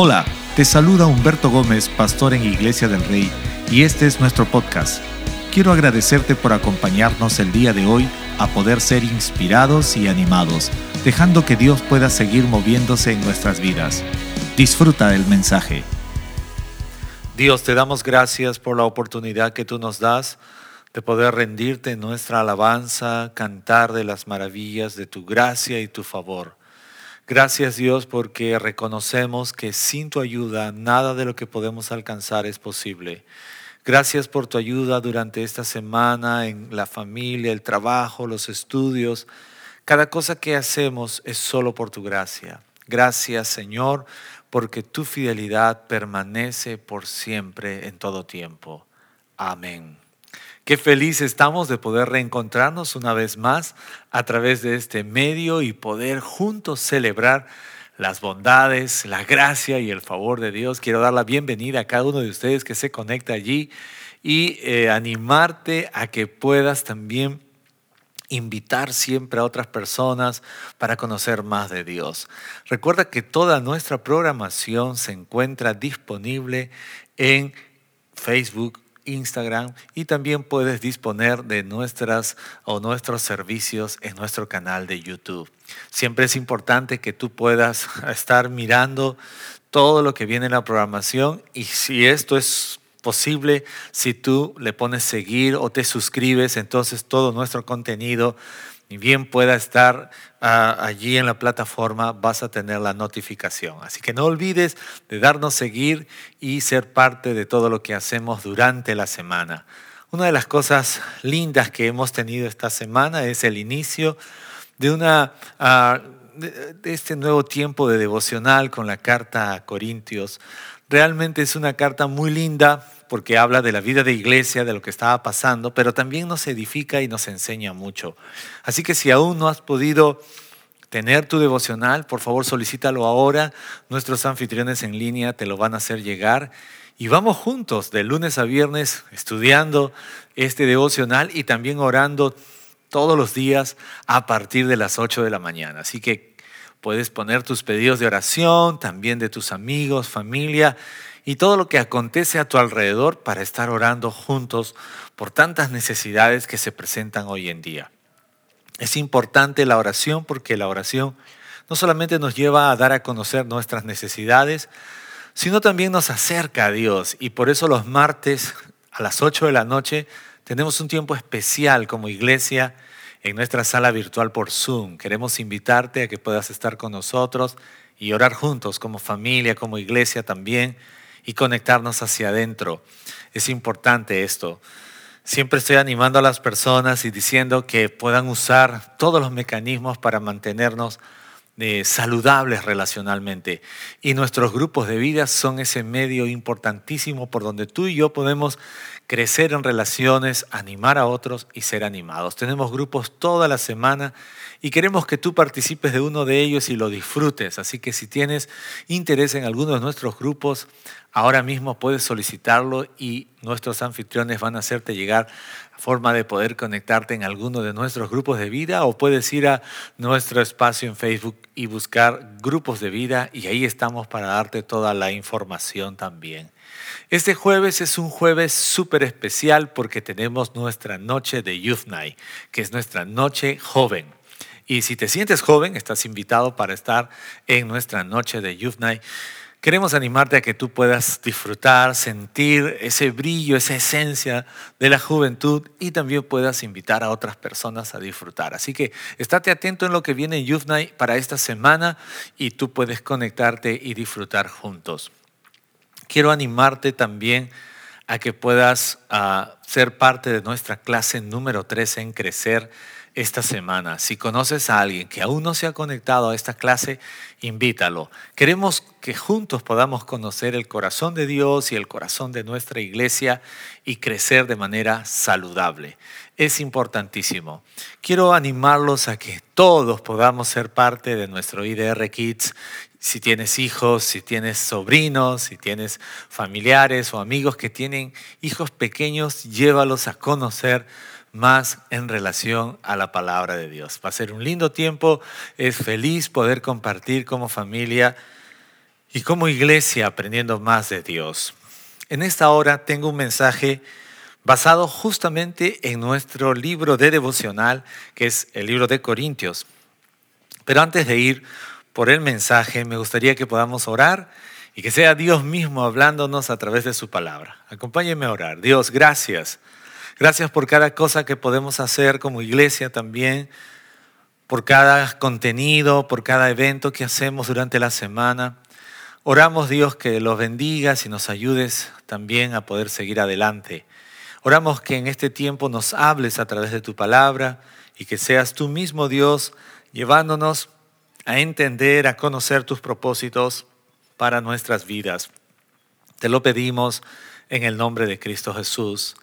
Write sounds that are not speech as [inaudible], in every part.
Hola, te saluda Humberto Gómez, pastor en Iglesia del Rey, y este es nuestro podcast. Quiero agradecerte por acompañarnos el día de hoy a poder ser inspirados y animados, dejando que Dios pueda seguir moviéndose en nuestras vidas. Disfruta del mensaje. Dios, te damos gracias por la oportunidad que tú nos das de poder rendirte en nuestra alabanza, cantar de las maravillas de tu gracia y tu favor. Gracias Dios porque reconocemos que sin tu ayuda nada de lo que podemos alcanzar es posible. Gracias por tu ayuda durante esta semana en la familia, el trabajo, los estudios. Cada cosa que hacemos es solo por tu gracia. Gracias Señor porque tu fidelidad permanece por siempre en todo tiempo. Amén. Qué feliz estamos de poder reencontrarnos una vez más a través de este medio y poder juntos celebrar las bondades, la gracia y el favor de Dios. Quiero dar la bienvenida a cada uno de ustedes que se conecta allí y eh, animarte a que puedas también invitar siempre a otras personas para conocer más de Dios. Recuerda que toda nuestra programación se encuentra disponible en Facebook, Instagram y también puedes disponer de nuestras o nuestros servicios en nuestro canal de YouTube. Siempre es importante que tú puedas [laughs] estar mirando todo lo que viene en la programación y si esto es posible, si tú le pones seguir o te suscribes, entonces todo nuestro contenido y bien pueda estar ah, allí en la plataforma, vas a tener la notificación. Así que no olvides de darnos seguir y ser parte de todo lo que hacemos durante la semana. Una de las cosas lindas que hemos tenido esta semana es el inicio de ah, de este nuevo tiempo de devocional con la carta a Corintios. Realmente es una carta muy linda porque habla de la vida de iglesia, de lo que estaba pasando, pero también nos edifica y nos enseña mucho. Así que si aún no has podido tener tu devocional, por favor solicítalo ahora. Nuestros anfitriones en línea te lo van a hacer llegar. Y vamos juntos de lunes a viernes estudiando este devocional y también orando todos los días a partir de las 8 de la mañana. Así que puedes poner tus pedidos de oración, también de tus amigos, familia y todo lo que acontece a tu alrededor para estar orando juntos por tantas necesidades que se presentan hoy en día. Es importante la oración porque la oración no solamente nos lleva a dar a conocer nuestras necesidades, sino también nos acerca a Dios. Y por eso los martes a las 8 de la noche tenemos un tiempo especial como iglesia en nuestra sala virtual por Zoom. Queremos invitarte a que puedas estar con nosotros y orar juntos como familia, como iglesia también y conectarnos hacia adentro. Es importante esto. Siempre estoy animando a las personas y diciendo que puedan usar todos los mecanismos para mantenernos eh, saludables relacionalmente. Y nuestros grupos de vida son ese medio importantísimo por donde tú y yo podemos crecer en relaciones, animar a otros y ser animados. Tenemos grupos toda la semana y queremos que tú participes de uno de ellos y lo disfrutes. Así que si tienes interés en alguno de nuestros grupos, ahora mismo puedes solicitarlo y nuestros anfitriones van a hacerte llegar forma de poder conectarte en alguno de nuestros grupos de vida o puedes ir a nuestro espacio en Facebook y buscar grupos de vida y ahí estamos para darte toda la información también. Este jueves es un jueves súper especial porque tenemos nuestra noche de Youth Night, que es nuestra noche joven. Y si te sientes joven, estás invitado para estar en nuestra noche de Youth Night. Queremos animarte a que tú puedas disfrutar, sentir ese brillo, esa esencia de la juventud y también puedas invitar a otras personas a disfrutar. Así que estate atento en lo que viene en Youth Night para esta semana y tú puedes conectarte y disfrutar juntos. Quiero animarte también a que puedas ah, ser parte de nuestra clase número 3 en Crecer esta semana. Si conoces a alguien que aún no se ha conectado a esta clase, invítalo. Queremos que juntos podamos conocer el corazón de Dios y el corazón de nuestra iglesia y crecer de manera saludable. Es importantísimo. Quiero animarlos a que todos podamos ser parte de nuestro IDR Kids. Si tienes hijos, si tienes sobrinos, si tienes familiares o amigos que tienen hijos pequeños, llévalos a conocer más en relación a la palabra de Dios. Va a ser un lindo tiempo, es feliz poder compartir como familia y como iglesia aprendiendo más de Dios. En esta hora tengo un mensaje basado justamente en nuestro libro de devocional, que es el libro de Corintios. Pero antes de ir por el mensaje, me gustaría que podamos orar y que sea Dios mismo hablándonos a través de su palabra. Acompáñenme a orar. Dios, gracias. Gracias por cada cosa que podemos hacer como iglesia también, por cada contenido, por cada evento que hacemos durante la semana. Oramos Dios que los bendigas y nos ayudes también a poder seguir adelante. Oramos que en este tiempo nos hables a través de tu palabra y que seas tú mismo Dios llevándonos a entender, a conocer tus propósitos para nuestras vidas. Te lo pedimos en el nombre de Cristo Jesús.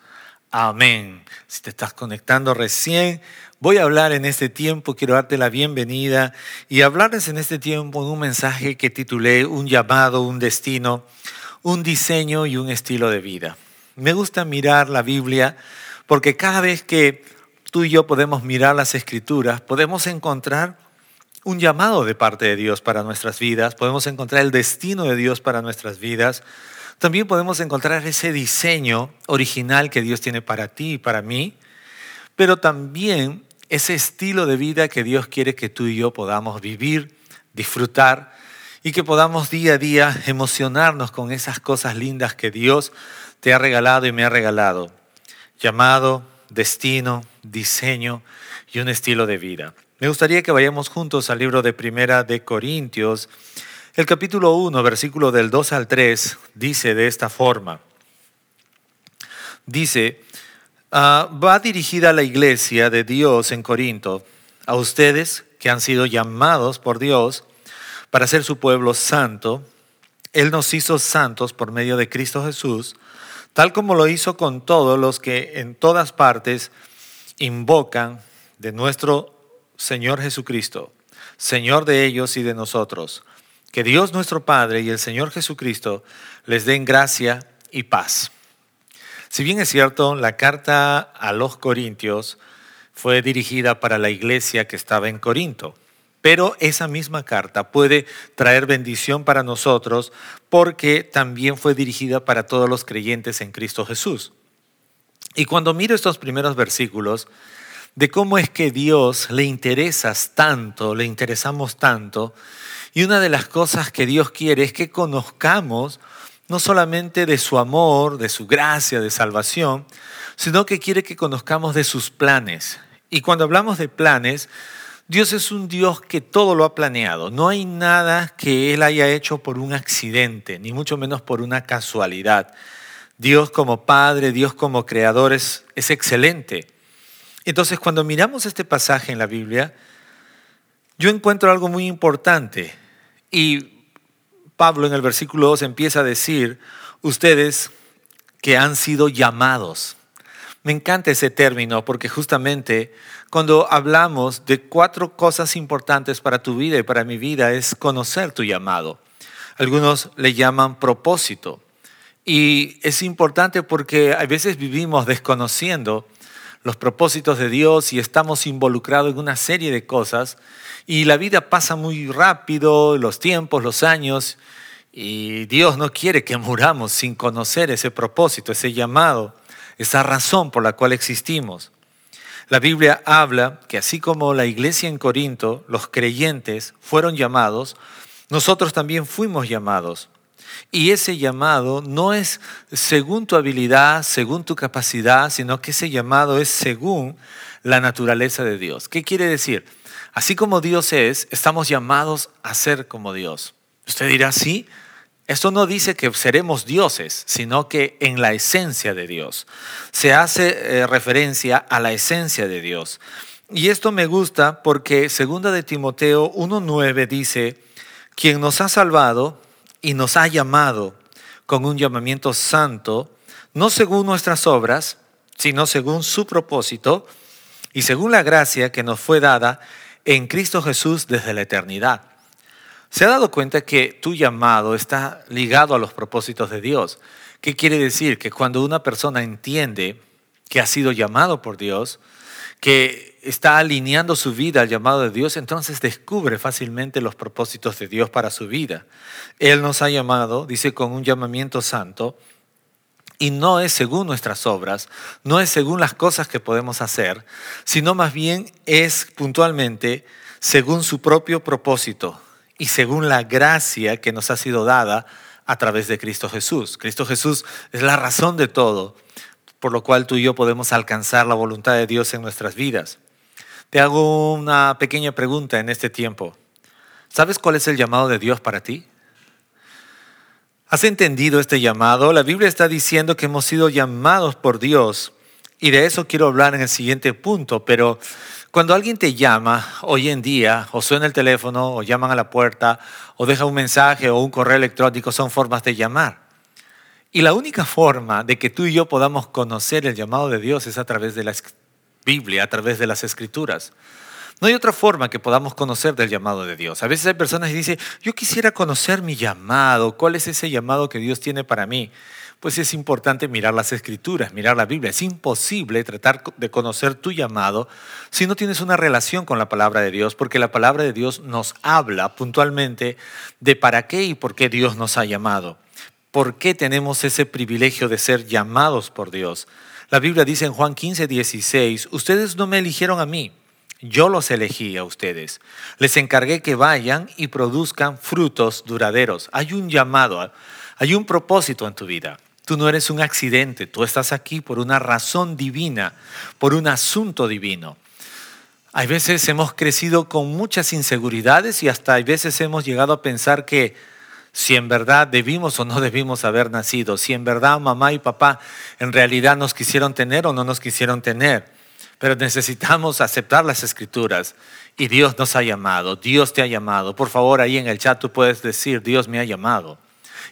Amén. Si te estás conectando recién, voy a hablar en este tiempo, quiero darte la bienvenida y hablarles en este tiempo un mensaje que titulé Un llamado, un destino, un diseño y un estilo de vida. Me gusta mirar la Biblia porque cada vez que tú y yo podemos mirar las escrituras, podemos encontrar un llamado de parte de Dios para nuestras vidas, podemos encontrar el destino de Dios para nuestras vidas, también podemos encontrar ese diseño original que Dios tiene para ti y para mí, pero también ese estilo de vida que Dios quiere que tú y yo podamos vivir, disfrutar y que podamos día a día emocionarnos con esas cosas lindas que Dios te ha regalado y me ha regalado. Llamado, destino, diseño y un estilo de vida. Me gustaría que vayamos juntos al libro de Primera de Corintios el capítulo 1, versículo del 2 al 3, dice de esta forma. Dice, ah, va dirigida a la iglesia de Dios en Corinto, a ustedes que han sido llamados por Dios para ser su pueblo santo. Él nos hizo santos por medio de Cristo Jesús, tal como lo hizo con todos los que en todas partes invocan de nuestro Señor Jesucristo, Señor de ellos y de nosotros que Dios nuestro Padre y el Señor Jesucristo les den gracia y paz. Si bien es cierto, la carta a los Corintios fue dirigida para la iglesia que estaba en Corinto, pero esa misma carta puede traer bendición para nosotros porque también fue dirigida para todos los creyentes en Cristo Jesús. Y cuando miro estos primeros versículos de cómo es que Dios le interesas tanto, le interesamos tanto, y una de las cosas que Dios quiere es que conozcamos no solamente de su amor, de su gracia, de salvación, sino que quiere que conozcamos de sus planes. Y cuando hablamos de planes, Dios es un Dios que todo lo ha planeado. No hay nada que Él haya hecho por un accidente, ni mucho menos por una casualidad. Dios como Padre, Dios como Creador es, es excelente. Entonces, cuando miramos este pasaje en la Biblia, yo encuentro algo muy importante. Y Pablo en el versículo 2 empieza a decir, ustedes que han sido llamados. Me encanta ese término porque justamente cuando hablamos de cuatro cosas importantes para tu vida y para mi vida es conocer tu llamado. Algunos le llaman propósito. Y es importante porque a veces vivimos desconociendo los propósitos de Dios y estamos involucrados en una serie de cosas y la vida pasa muy rápido, los tiempos, los años, y Dios no quiere que muramos sin conocer ese propósito, ese llamado, esa razón por la cual existimos. La Biblia habla que así como la iglesia en Corinto, los creyentes fueron llamados, nosotros también fuimos llamados. Y ese llamado no es según tu habilidad, según tu capacidad, sino que ese llamado es según la naturaleza de Dios. ¿Qué quiere decir? Así como Dios es, estamos llamados a ser como Dios. Usted dirá, sí, esto no dice que seremos dioses, sino que en la esencia de Dios. Se hace eh, referencia a la esencia de Dios. Y esto me gusta porque segunda de Timoteo 1.9 dice, quien nos ha salvado y nos ha llamado con un llamamiento santo, no según nuestras obras, sino según su propósito y según la gracia que nos fue dada en Cristo Jesús desde la eternidad. ¿Se ha dado cuenta que tu llamado está ligado a los propósitos de Dios? ¿Qué quiere decir? Que cuando una persona entiende que ha sido llamado por Dios, que está alineando su vida al llamado de Dios, entonces descubre fácilmente los propósitos de Dios para su vida. Él nos ha llamado, dice, con un llamamiento santo, y no es según nuestras obras, no es según las cosas que podemos hacer, sino más bien es puntualmente según su propio propósito y según la gracia que nos ha sido dada a través de Cristo Jesús. Cristo Jesús es la razón de todo, por lo cual tú y yo podemos alcanzar la voluntad de Dios en nuestras vidas. Te hago una pequeña pregunta en este tiempo. ¿Sabes cuál es el llamado de Dios para ti? ¿Has entendido este llamado? La Biblia está diciendo que hemos sido llamados por Dios y de eso quiero hablar en el siguiente punto, pero cuando alguien te llama hoy en día, o suena el teléfono, o llaman a la puerta, o deja un mensaje o un correo electrónico, son formas de llamar. Y la única forma de que tú y yo podamos conocer el llamado de Dios es a través de la Biblia, a través de las escrituras. No hay otra forma que podamos conocer del llamado de Dios. A veces hay personas que dicen, yo quisiera conocer mi llamado, cuál es ese llamado que Dios tiene para mí. Pues es importante mirar las escrituras, mirar la Biblia. Es imposible tratar de conocer tu llamado si no tienes una relación con la palabra de Dios, porque la palabra de Dios nos habla puntualmente de para qué y por qué Dios nos ha llamado. ¿Por qué tenemos ese privilegio de ser llamados por Dios? La Biblia dice en Juan 15, 16, ustedes no me eligieron a mí yo los elegí a ustedes. Les encargué que vayan y produzcan frutos duraderos. Hay un llamado, hay un propósito en tu vida. Tú no eres un accidente, tú estás aquí por una razón divina, por un asunto divino. Hay veces hemos crecido con muchas inseguridades y hasta hay veces hemos llegado a pensar que si en verdad debimos o no debimos haber nacido, si en verdad mamá y papá en realidad nos quisieron tener o no nos quisieron tener. Pero necesitamos aceptar las escrituras y Dios nos ha llamado, Dios te ha llamado. Por favor, ahí en el chat tú puedes decir, Dios me ha llamado.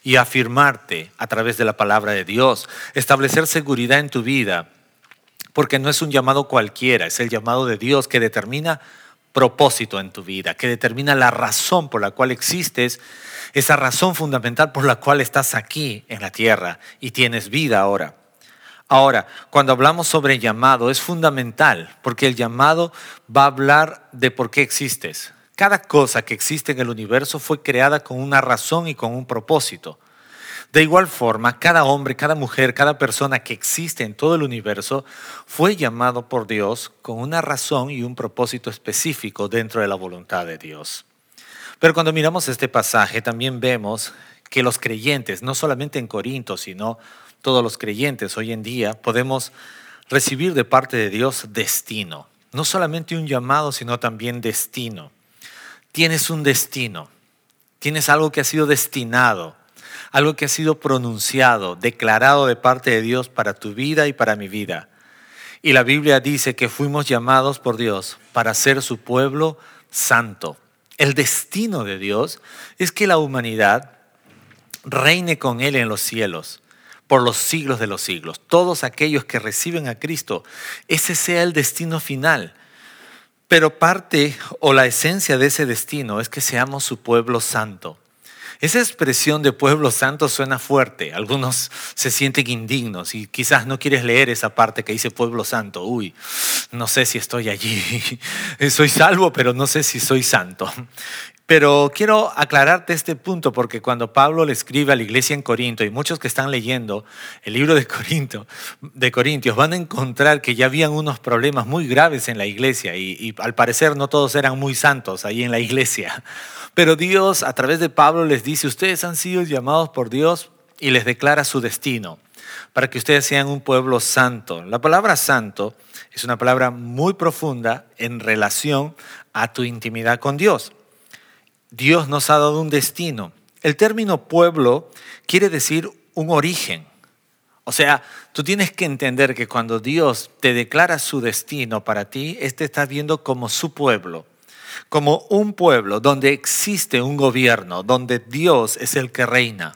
Y afirmarte a través de la palabra de Dios, establecer seguridad en tu vida, porque no es un llamado cualquiera, es el llamado de Dios que determina propósito en tu vida, que determina la razón por la cual existes, esa razón fundamental por la cual estás aquí en la tierra y tienes vida ahora. Ahora, cuando hablamos sobre llamado, es fundamental porque el llamado va a hablar de por qué existes. Cada cosa que existe en el universo fue creada con una razón y con un propósito. De igual forma, cada hombre, cada mujer, cada persona que existe en todo el universo fue llamado por Dios con una razón y un propósito específico dentro de la voluntad de Dios. Pero cuando miramos este pasaje también vemos que los creyentes, no solamente en Corinto, sino todos los creyentes hoy en día podemos recibir de parte de Dios destino. No solamente un llamado, sino también destino. Tienes un destino. Tienes algo que ha sido destinado, algo que ha sido pronunciado, declarado de parte de Dios para tu vida y para mi vida. Y la Biblia dice que fuimos llamados por Dios para ser su pueblo santo. El destino de Dios es que la humanidad reine con Él en los cielos por los siglos de los siglos. Todos aquellos que reciben a Cristo, ese sea el destino final. Pero parte o la esencia de ese destino es que seamos su pueblo santo. Esa expresión de pueblo santo suena fuerte. Algunos se sienten indignos y quizás no quieres leer esa parte que dice pueblo santo. Uy, no sé si estoy allí. [laughs] Soy salvo, pero no sé si soy santo. Pero quiero aclararte este punto porque cuando Pablo le escribe a la iglesia en Corinto y muchos que están leyendo el libro de, Corinto, de Corintios van a encontrar que ya habían unos problemas muy graves en la iglesia y, y al parecer no todos eran muy santos ahí en la iglesia. Pero Dios a través de Pablo les dice, ustedes han sido llamados por Dios y les declara su destino para que ustedes sean un pueblo santo. La palabra santo es una palabra muy profunda en relación a tu intimidad con Dios. Dios nos ha dado un destino. El término pueblo quiere decir un origen. O sea, tú tienes que entender que cuando Dios te declara su destino para ti, este está viendo como su pueblo, como un pueblo donde existe un gobierno, donde Dios es el que reina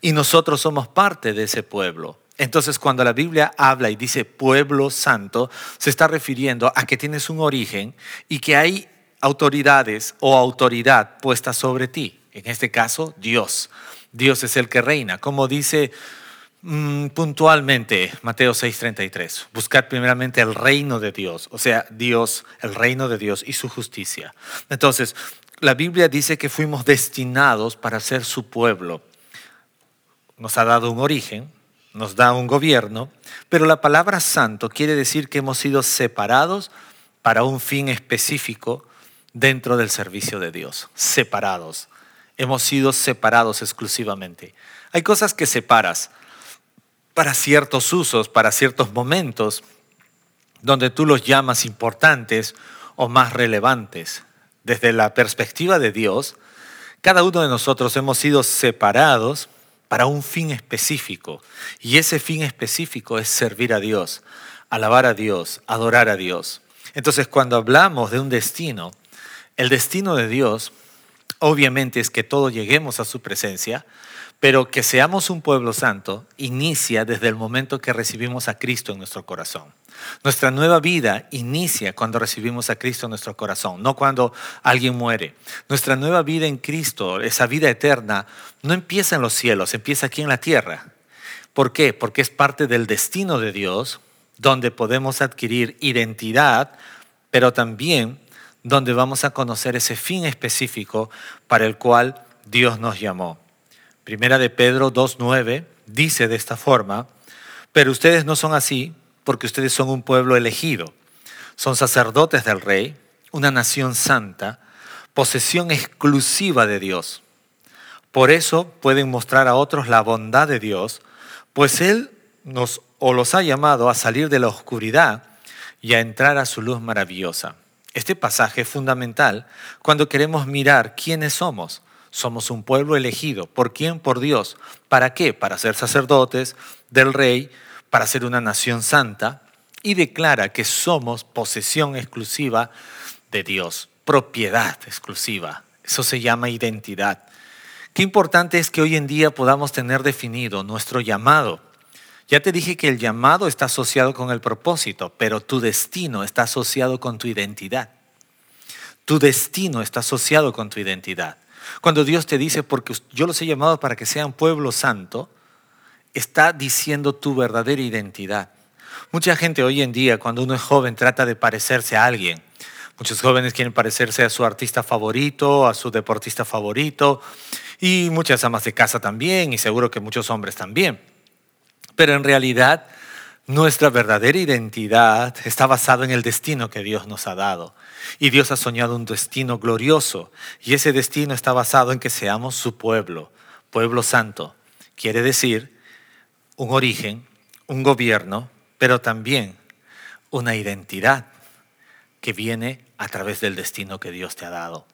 y nosotros somos parte de ese pueblo. Entonces, cuando la Biblia habla y dice pueblo santo, se está refiriendo a que tienes un origen y que hay autoridades o autoridad puesta sobre ti. En este caso, Dios. Dios es el que reina. Como dice Mm, puntualmente, Mateo 6:33, buscar primeramente el reino de Dios, o sea, Dios, el reino de Dios y su justicia. Entonces, la Biblia dice que fuimos destinados para ser su pueblo. Nos ha dado un origen, nos da un gobierno, pero la palabra santo quiere decir que hemos sido separados para un fin específico dentro del servicio de Dios, separados. Hemos sido separados exclusivamente. Hay cosas que separas para ciertos usos, para ciertos momentos, donde tú los llamas importantes o más relevantes. Desde la perspectiva de Dios, cada uno de nosotros hemos sido separados para un fin específico. Y ese fin específico es servir a Dios, alabar a Dios, adorar a Dios. Entonces, cuando hablamos de un destino, el destino de Dios obviamente es que todos lleguemos a su presencia, pero que seamos un pueblo santo inicia desde el momento que recibimos a Cristo en nuestro corazón. Nuestra nueva vida inicia cuando recibimos a Cristo en nuestro corazón, no cuando alguien muere. Nuestra nueva vida en Cristo, esa vida eterna, no empieza en los cielos, empieza aquí en la tierra. ¿Por qué? Porque es parte del destino de Dios, donde podemos adquirir identidad, pero también donde vamos a conocer ese fin específico para el cual Dios nos llamó. Primera de Pedro 2.9 dice de esta forma, pero ustedes no son así porque ustedes son un pueblo elegido, son sacerdotes del rey, una nación santa, posesión exclusiva de Dios. Por eso pueden mostrar a otros la bondad de Dios, pues Él nos o los ha llamado a salir de la oscuridad y a entrar a su luz maravillosa. Este pasaje es fundamental cuando queremos mirar quiénes somos. Somos un pueblo elegido. ¿Por quién? Por Dios. ¿Para qué? Para ser sacerdotes del rey, para ser una nación santa. Y declara que somos posesión exclusiva de Dios, propiedad exclusiva. Eso se llama identidad. Qué importante es que hoy en día podamos tener definido nuestro llamado. Ya te dije que el llamado está asociado con el propósito, pero tu destino está asociado con tu identidad. Tu destino está asociado con tu identidad. Cuando Dios te dice, porque yo los he llamado para que sean pueblo santo, está diciendo tu verdadera identidad. Mucha gente hoy en día, cuando uno es joven, trata de parecerse a alguien. Muchos jóvenes quieren parecerse a su artista favorito, a su deportista favorito, y muchas amas de casa también, y seguro que muchos hombres también. Pero en realidad nuestra verdadera identidad está basada en el destino que Dios nos ha dado. Y Dios ha soñado un destino glorioso. Y ese destino está basado en que seamos su pueblo, pueblo santo. Quiere decir un origen, un gobierno, pero también una identidad que viene a través del destino que Dios te ha dado.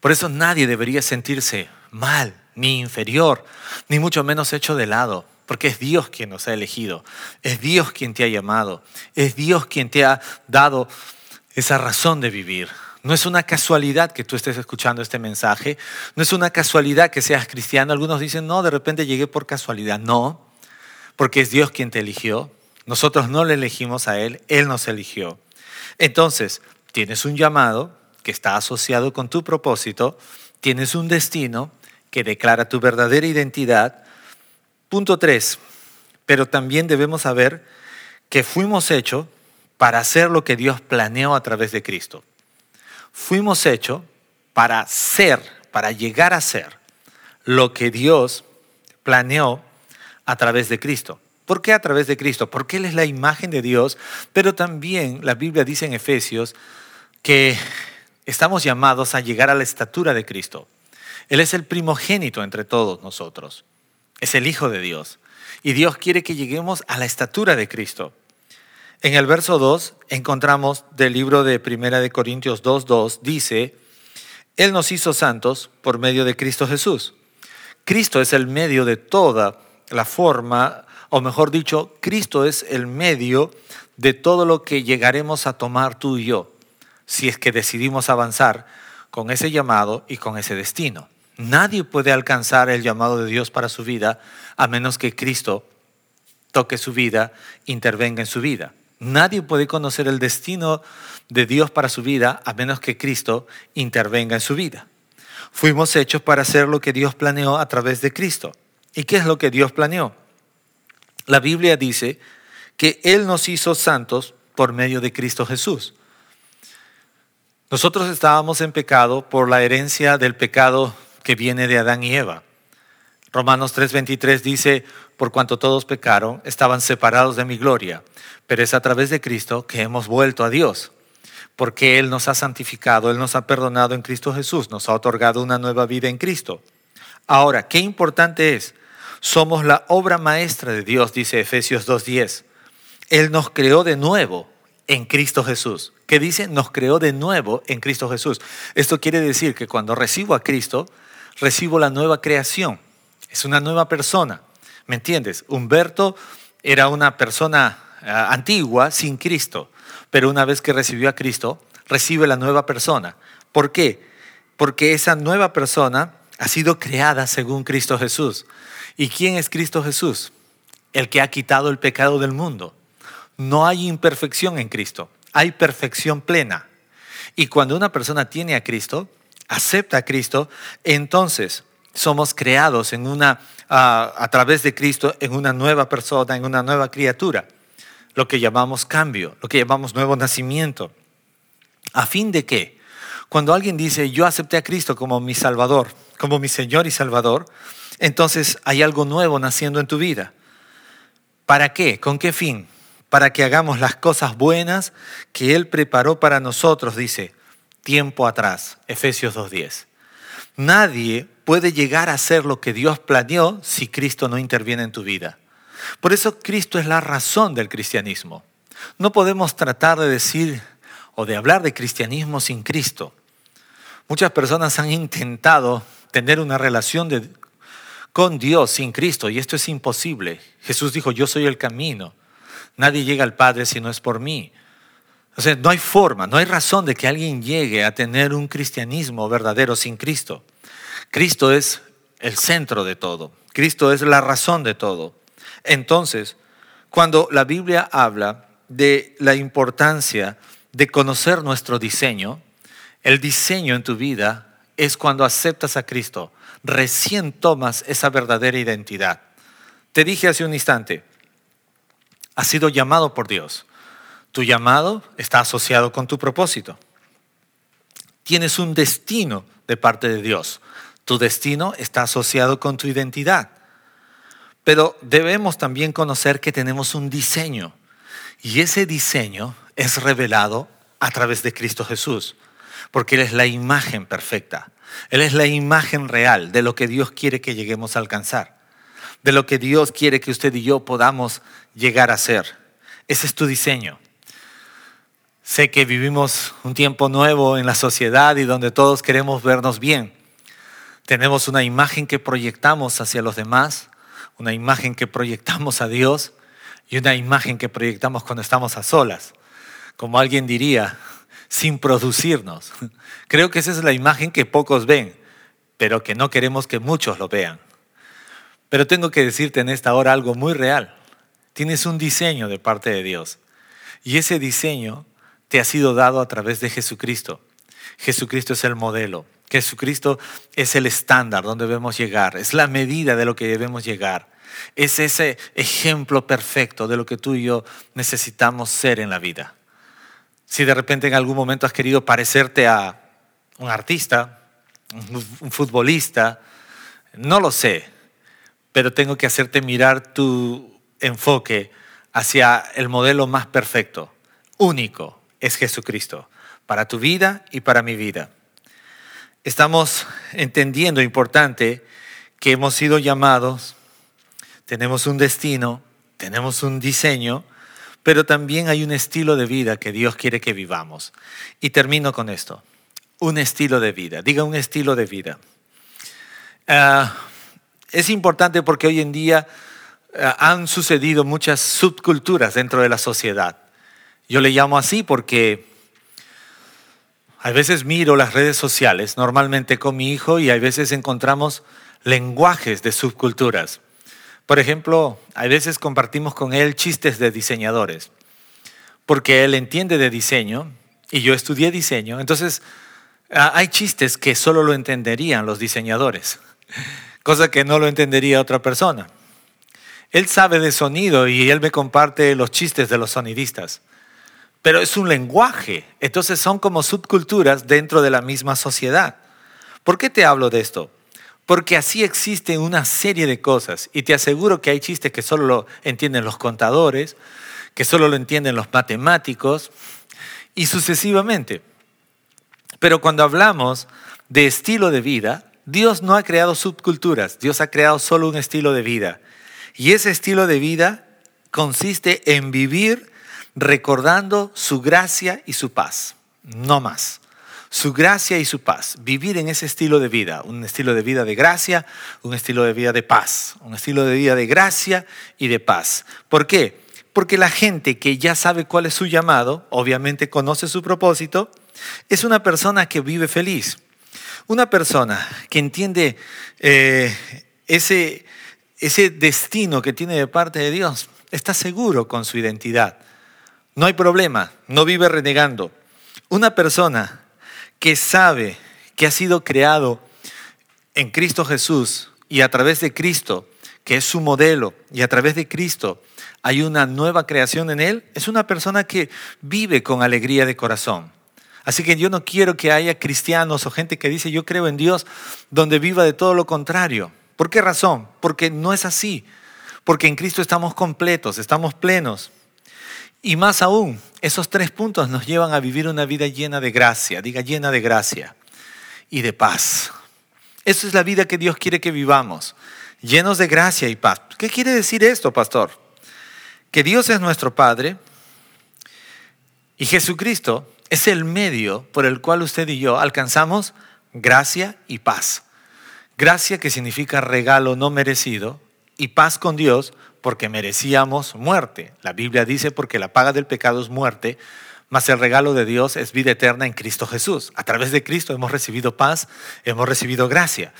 Por eso nadie debería sentirse mal, ni inferior, ni mucho menos hecho de lado porque es Dios quien nos ha elegido, es Dios quien te ha llamado, es Dios quien te ha dado esa razón de vivir. No es una casualidad que tú estés escuchando este mensaje, no es una casualidad que seas cristiano. Algunos dicen, no, de repente llegué por casualidad. No, porque es Dios quien te eligió. Nosotros no le elegimos a Él, Él nos eligió. Entonces, tienes un llamado que está asociado con tu propósito, tienes un destino que declara tu verdadera identidad, Punto tres, pero también debemos saber que fuimos hechos para hacer lo que Dios planeó a través de Cristo. Fuimos hechos para ser, para llegar a ser lo que Dios planeó a través de Cristo. ¿Por qué a través de Cristo? Porque Él es la imagen de Dios, pero también la Biblia dice en Efesios que estamos llamados a llegar a la estatura de Cristo. Él es el primogénito entre todos nosotros es el Hijo de Dios. Y Dios quiere que lleguemos a la estatura de Cristo. En el verso 2 encontramos del libro de Primera de Corintios 2.2, dice, Él nos hizo santos por medio de Cristo Jesús. Cristo es el medio de toda la forma, o mejor dicho, Cristo es el medio de todo lo que llegaremos a tomar tú y yo, si es que decidimos avanzar con ese llamado y con ese destino. Nadie puede alcanzar el llamado de Dios para su vida a menos que Cristo toque su vida, intervenga en su vida. Nadie puede conocer el destino de Dios para su vida a menos que Cristo intervenga en su vida. Fuimos hechos para hacer lo que Dios planeó a través de Cristo. ¿Y qué es lo que Dios planeó? La Biblia dice que Él nos hizo santos por medio de Cristo Jesús. Nosotros estábamos en pecado por la herencia del pecado que viene de Adán y Eva. Romanos 3:23 dice, por cuanto todos pecaron, estaban separados de mi gloria, pero es a través de Cristo que hemos vuelto a Dios, porque Él nos ha santificado, Él nos ha perdonado en Cristo Jesús, nos ha otorgado una nueva vida en Cristo. Ahora, qué importante es, somos la obra maestra de Dios, dice Efesios 2:10. Él nos creó de nuevo en Cristo Jesús. ¿Qué dice? Nos creó de nuevo en Cristo Jesús. Esto quiere decir que cuando recibo a Cristo, recibo la nueva creación. Es una nueva persona. ¿Me entiendes? Humberto era una persona eh, antigua sin Cristo, pero una vez que recibió a Cristo, recibe la nueva persona. ¿Por qué? Porque esa nueva persona ha sido creada según Cristo Jesús. ¿Y quién es Cristo Jesús? El que ha quitado el pecado del mundo. No hay imperfección en Cristo, hay perfección plena. Y cuando una persona tiene a Cristo, acepta a Cristo, entonces somos creados en una, a través de Cristo en una nueva persona, en una nueva criatura, lo que llamamos cambio, lo que llamamos nuevo nacimiento. ¿A fin de qué? Cuando alguien dice, yo acepté a Cristo como mi Salvador, como mi Señor y Salvador, entonces hay algo nuevo naciendo en tu vida. ¿Para qué? ¿Con qué fin? para que hagamos las cosas buenas que Él preparó para nosotros, dice, tiempo atrás, Efesios 2.10. Nadie puede llegar a hacer lo que Dios planeó si Cristo no interviene en tu vida. Por eso Cristo es la razón del cristianismo. No podemos tratar de decir o de hablar de cristianismo sin Cristo. Muchas personas han intentado tener una relación con Dios sin Cristo y esto es imposible. Jesús dijo, yo soy el camino, Nadie llega al Padre si no es por mí. O sea, no hay forma, no hay razón de que alguien llegue a tener un cristianismo verdadero sin Cristo. Cristo es el centro de todo. Cristo es la razón de todo. Entonces, cuando la Biblia habla de la importancia de conocer nuestro diseño, el diseño en tu vida es cuando aceptas a Cristo, recién tomas esa verdadera identidad. Te dije hace un instante, has sido llamado por Dios. Tu llamado está asociado con tu propósito. Tienes un destino de parte de Dios. Tu destino está asociado con tu identidad. Pero debemos también conocer que tenemos un diseño. Y ese diseño es revelado a través de Cristo Jesús. Porque Él es la imagen perfecta. Él es la imagen real de lo que Dios quiere que lleguemos a alcanzar de lo que Dios quiere que usted y yo podamos llegar a ser. Ese es tu diseño. Sé que vivimos un tiempo nuevo en la sociedad y donde todos queremos vernos bien. Tenemos una imagen que proyectamos hacia los demás, una imagen que proyectamos a Dios y una imagen que proyectamos cuando estamos a solas. Como alguien diría, sin producirnos. [laughs] Creo que esa es la imagen que pocos ven, pero que no queremos que muchos lo vean. Pero tengo que decirte en esta hora algo muy real. Tienes un diseño de parte de Dios. Y ese diseño te ha sido dado a través de Jesucristo. Jesucristo es el modelo. Jesucristo es el estándar donde debemos llegar. Es la medida de lo que debemos llegar. Es ese ejemplo perfecto de lo que tú y yo necesitamos ser en la vida. Si de repente en algún momento has querido parecerte a un artista, un futbolista, no lo sé pero tengo que hacerte mirar tu enfoque hacia el modelo más perfecto, único, es Jesucristo, para tu vida y para mi vida. Estamos entendiendo, importante, que hemos sido llamados, tenemos un destino, tenemos un diseño, pero también hay un estilo de vida que Dios quiere que vivamos. Y termino con esto, un estilo de vida, diga un estilo de vida. Ah, es importante porque hoy en día eh, han sucedido muchas subculturas dentro de la sociedad. Yo le llamo así porque a veces miro las redes sociales, normalmente con mi hijo, y a veces encontramos lenguajes de subculturas. Por ejemplo, a veces compartimos con él chistes de diseñadores, porque él entiende de diseño y yo estudié diseño, entonces hay chistes que solo lo entenderían los diseñadores [laughs] cosa que no lo entendería otra persona. Él sabe de sonido y él me comparte los chistes de los sonidistas. Pero es un lenguaje, entonces son como subculturas dentro de la misma sociedad. ¿Por qué te hablo de esto? Porque así existe una serie de cosas y te aseguro que hay chistes que solo lo entienden los contadores, que solo lo entienden los matemáticos y sucesivamente. Pero cuando hablamos de estilo de vida, Dios no ha creado subculturas, Dios ha creado solo un estilo de vida. Y ese estilo de vida consiste en vivir recordando su gracia y su paz, no más. Su gracia y su paz, vivir en ese estilo de vida, un estilo de vida de gracia, un estilo de vida de paz, un estilo de vida de gracia y de paz. ¿Por qué? Porque la gente que ya sabe cuál es su llamado, obviamente conoce su propósito, es una persona que vive feliz. Una persona que entiende eh, ese, ese destino que tiene de parte de Dios, está seguro con su identidad. No hay problema, no vive renegando. Una persona que sabe que ha sido creado en Cristo Jesús y a través de Cristo, que es su modelo, y a través de Cristo hay una nueva creación en él, es una persona que vive con alegría de corazón. Así que yo no quiero que haya cristianos o gente que dice yo creo en Dios donde viva de todo lo contrario. ¿Por qué razón? Porque no es así. Porque en Cristo estamos completos, estamos plenos. Y más aún, esos tres puntos nos llevan a vivir una vida llena de gracia, diga llena de gracia y de paz. Esa es la vida que Dios quiere que vivamos, llenos de gracia y paz. ¿Qué quiere decir esto, pastor? Que Dios es nuestro Padre y Jesucristo es el medio por el cual usted y yo alcanzamos gracia y paz. Gracia que significa regalo no merecido y paz con Dios porque merecíamos muerte. La Biblia dice porque la paga del pecado es muerte, mas el regalo de Dios es vida eterna en Cristo Jesús. A través de Cristo hemos recibido paz, hemos recibido gracia.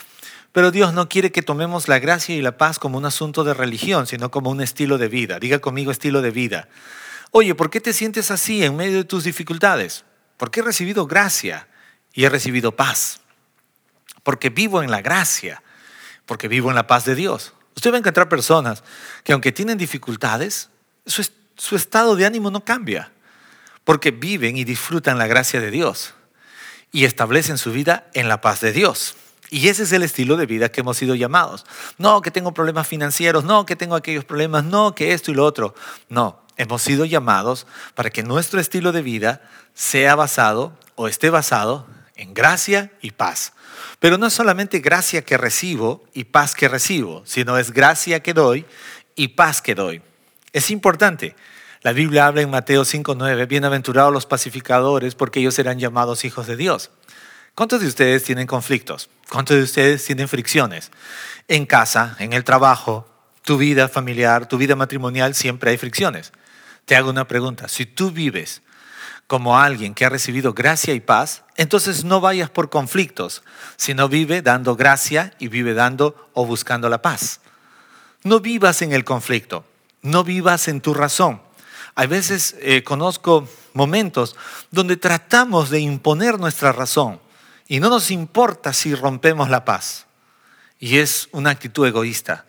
Pero Dios no quiere que tomemos la gracia y la paz como un asunto de religión, sino como un estilo de vida. Diga conmigo estilo de vida. Oye, ¿por qué te sientes así en medio de tus dificultades? Porque he recibido gracia y he recibido paz. Porque vivo en la gracia, porque vivo en la paz de Dios. Usted va a encontrar personas que aunque tienen dificultades, su, estado de ánimo no cambia, porque viven y disfrutan la gracia de Dios y establecen su vida en la paz de Dios. Y ese es el estilo de vida que hemos sido llamados. No que tengo problemas financieros, no que tengo aquellos problemas, no que esto y lo otro. No, hemos sido llamados para que nuestro estilo de vida sea basado o esté basado en gracia y paz. Pero no es solamente gracia que recibo y paz que recibo, sino es gracia que doy y paz que doy. Es importante. La Biblia habla en Mateo 5:9, bienaventurados los pacificadores porque ellos serán llamados hijos de Dios. ¿Cuántos de ustedes tienen conflictos? ¿Cuántos de ustedes tienen fricciones? En casa, en el trabajo, tu vida familiar, tu vida matrimonial, siempre hay fricciones. Te hago una pregunta. Si tú vives como alguien que ha recibido gracia y paz, entonces no vayas por conflictos, sino vive dando gracia y vive dando o buscando la paz. No vivas en el conflicto, no vivas en tu razón. A veces eh, conozco momentos donde tratamos de imponer nuestra razón y no nos importa si rompemos la paz. Y es una actitud egoísta.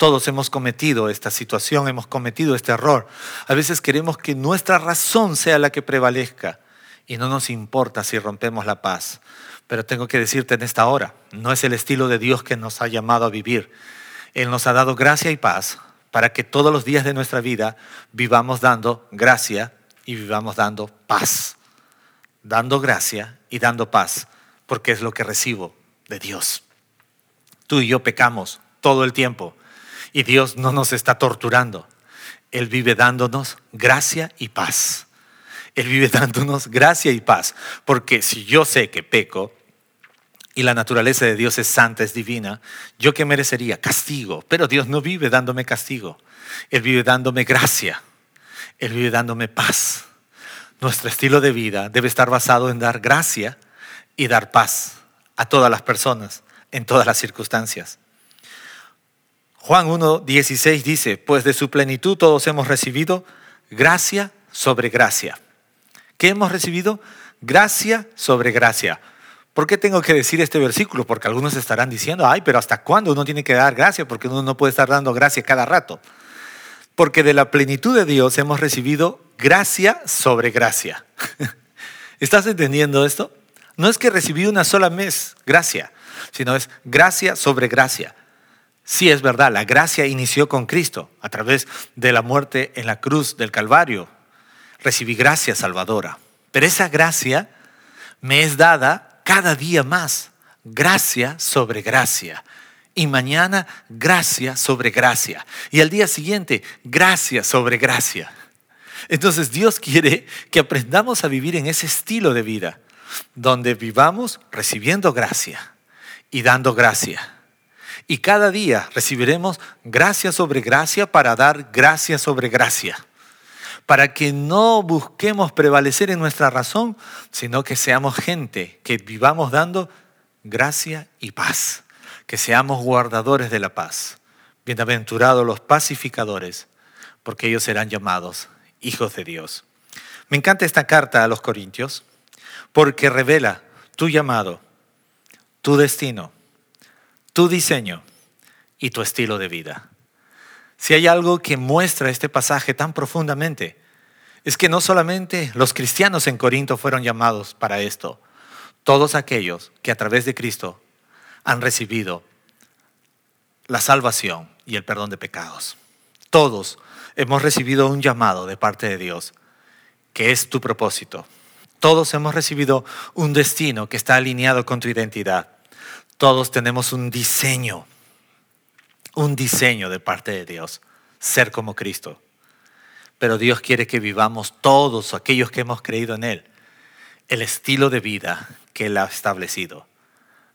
Todos hemos cometido esta situación, hemos cometido este error. A veces queremos que nuestra razón sea la que prevalezca y no nos importa si rompemos la paz. Pero tengo que decirte en esta hora, no es el estilo de Dios que nos ha llamado a vivir. Él nos ha dado gracia y paz para que todos los días de nuestra vida vivamos dando gracia y vivamos dando paz. Dando gracia y dando paz, porque es lo que recibo de Dios. Tú y yo pecamos todo el tiempo y Dios no nos está torturando. Él vive dándonos gracia y paz. Él vive [laughs] dándonos gracia y paz. Porque si yo sé que peco y la naturaleza de Dios es santa, es divina, ¿yo qué merecería? Castigo. Pero Dios no vive dándome castigo. Él vive dándome gracia. Él vive dándome paz. Nuestro estilo de vida debe estar basado en dar gracia y dar paz a todas las personas, en todas las circunstancias. Juan 1.16 dice, pues de su plenitud todos hemos recibido gracia sobre gracia. ¿Qué hemos recibido? Gracia sobre gracia. ¿Por qué tengo que decir este versículo? Porque algunos estarán diciendo, ay, pero ¿hasta cuándo uno tiene que dar gracia? Porque uno no puede estar dando gracia cada rato. Porque de la plenitud de Dios hemos recibido gracia sobre gracia. [laughs] ¿Estás entendiendo esto? No es que recibí una sola vez gracia, sino es gracia sobre gracia. Sí, es verdad, la gracia inició con Cristo a través de la muerte en la cruz del Calvario. Recibí gracia salvadora. Pero esa gracia me es dada cada día más. Gracia sobre gracia. Y mañana gracia sobre gracia. Y al día siguiente gracia sobre gracia. Entonces Dios quiere que aprendamos a vivir en ese estilo de vida, donde vivamos recibiendo gracia y dando gracia. Y cada día recibiremos gracia sobre gracia para dar gracia sobre gracia para que no busquemos prevalecer en nuestra razón, sino que seamos gente que vivamos dando gracia y paz, que seamos guardadores de la paz. Bienaventurados los pacificadores, porque ellos serán llamados hijos de Dios. Me encanta esta carta a los Corintios, porque revela tu llamado, tu destino, tu diseño y tu estilo de vida. Si hay algo que muestra este pasaje tan profundamente, es que no solamente los cristianos en Corinto fueron llamados para esto, todos aquellos que a través de Cristo han recibido la salvación y el perdón de pecados. Todos hemos recibido un llamado de parte de Dios, que es tu propósito. Todos hemos recibido un destino que está alineado con tu identidad. Todos tenemos un diseño un diseño de parte de Dios, ser como Cristo. Pero Dios quiere que vivamos todos aquellos que hemos creído en Él, el estilo de vida que Él ha establecido.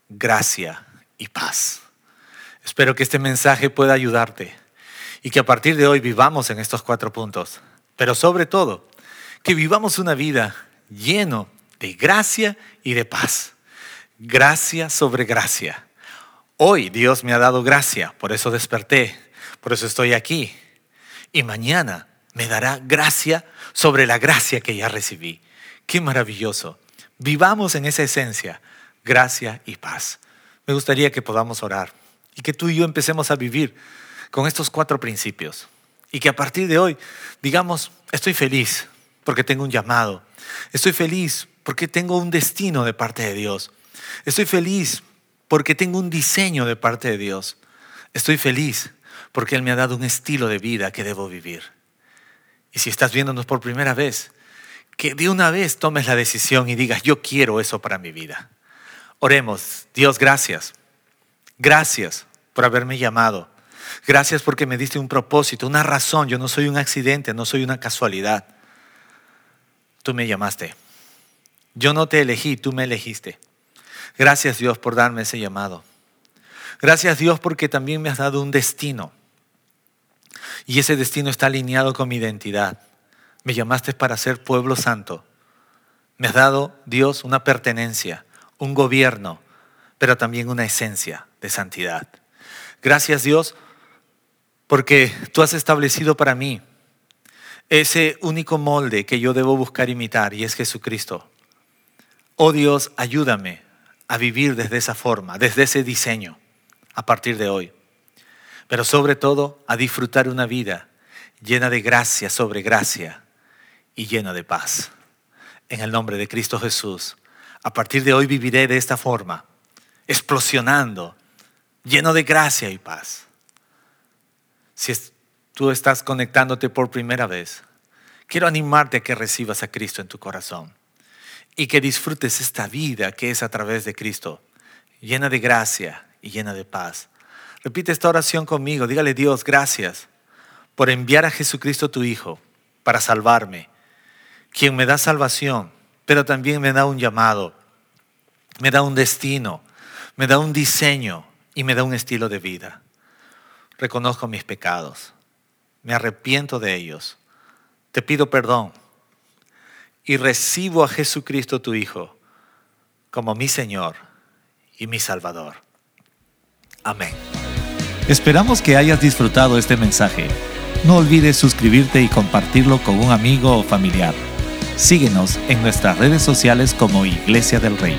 Gracia y paz. Espero que este mensaje pueda ayudarte y que a partir de hoy vivamos en estos cuatro puntos. Pero sobre todo, que vivamos una vida lleno de gracia y de paz. Gracia sobre gracia Hoy Dios me ha dado gracia, por eso desperté, por eso estoy aquí. Y mañana me dará gracia sobre la gracia que ya recibí. Qué maravilloso. Vivamos en esa esencia, gracia y paz. Me gustaría que podamos orar y que tú y yo empecemos a vivir con estos cuatro principios. Y que a partir de hoy digamos, estoy feliz porque tengo un llamado. Estoy feliz porque tengo un destino de parte de Dios. Estoy feliz porque tengo un diseño de parte de Dios. Estoy feliz porque Él me ha dado un estilo de vida que debo vivir. Y si estás viéndonos por primera vez, que de una vez tomes la decisión y digas, yo quiero eso para mi vida. Oremos, Dios, gracias. Gracias por haberme llamado. Gracias porque me diste un propósito, una razón. Yo no soy un accidente, no soy una casualidad. Tú me llamaste. Yo no te elegí, tú me elegiste. Gracias Dios por darme ese llamado. Gracias Dios porque también me has dado un destino. Y ese destino está alineado con mi identidad. Me llamaste para ser pueblo santo. Me has dado, Dios, una pertenencia, un gobierno, pero también una esencia de santidad. Gracias Dios porque tú has establecido para mí ese único molde que yo debo buscar imitar y es Jesucristo. Oh Dios, ayúdame a vivir desde esa forma, desde ese diseño, a partir de hoy. Pero sobre todo a disfrutar una vida llena de gracia sobre gracia y llena de paz. En el nombre de Cristo Jesús, a partir de hoy viviré de esta forma, explosionando, lleno de gracia y paz. Si tú estás conectándote por primera vez, quiero animarte a que recibas a Cristo en tu corazón y que disfrutes esta vida que es a través de Cristo, llena de gracia y llena de paz. Repite esta oración conmigo, dígale Dios, gracias por enviar a Jesucristo tu Hijo para salvarme, quien me da salvación, pero también me da un llamado, me da un destino, me da un diseño y me da un estilo de vida. Reconozco mis pecados, me arrepiento de ellos, te pido perdón y recibo a Jesucristo tu Hijo como mi Señor y mi Salvador. Amén. Esperamos que hayas disfrutado este mensaje. No olvides suscribirte y compartirlo con un amigo o familiar. Síguenos en nuestras redes sociales como Iglesia del Rey.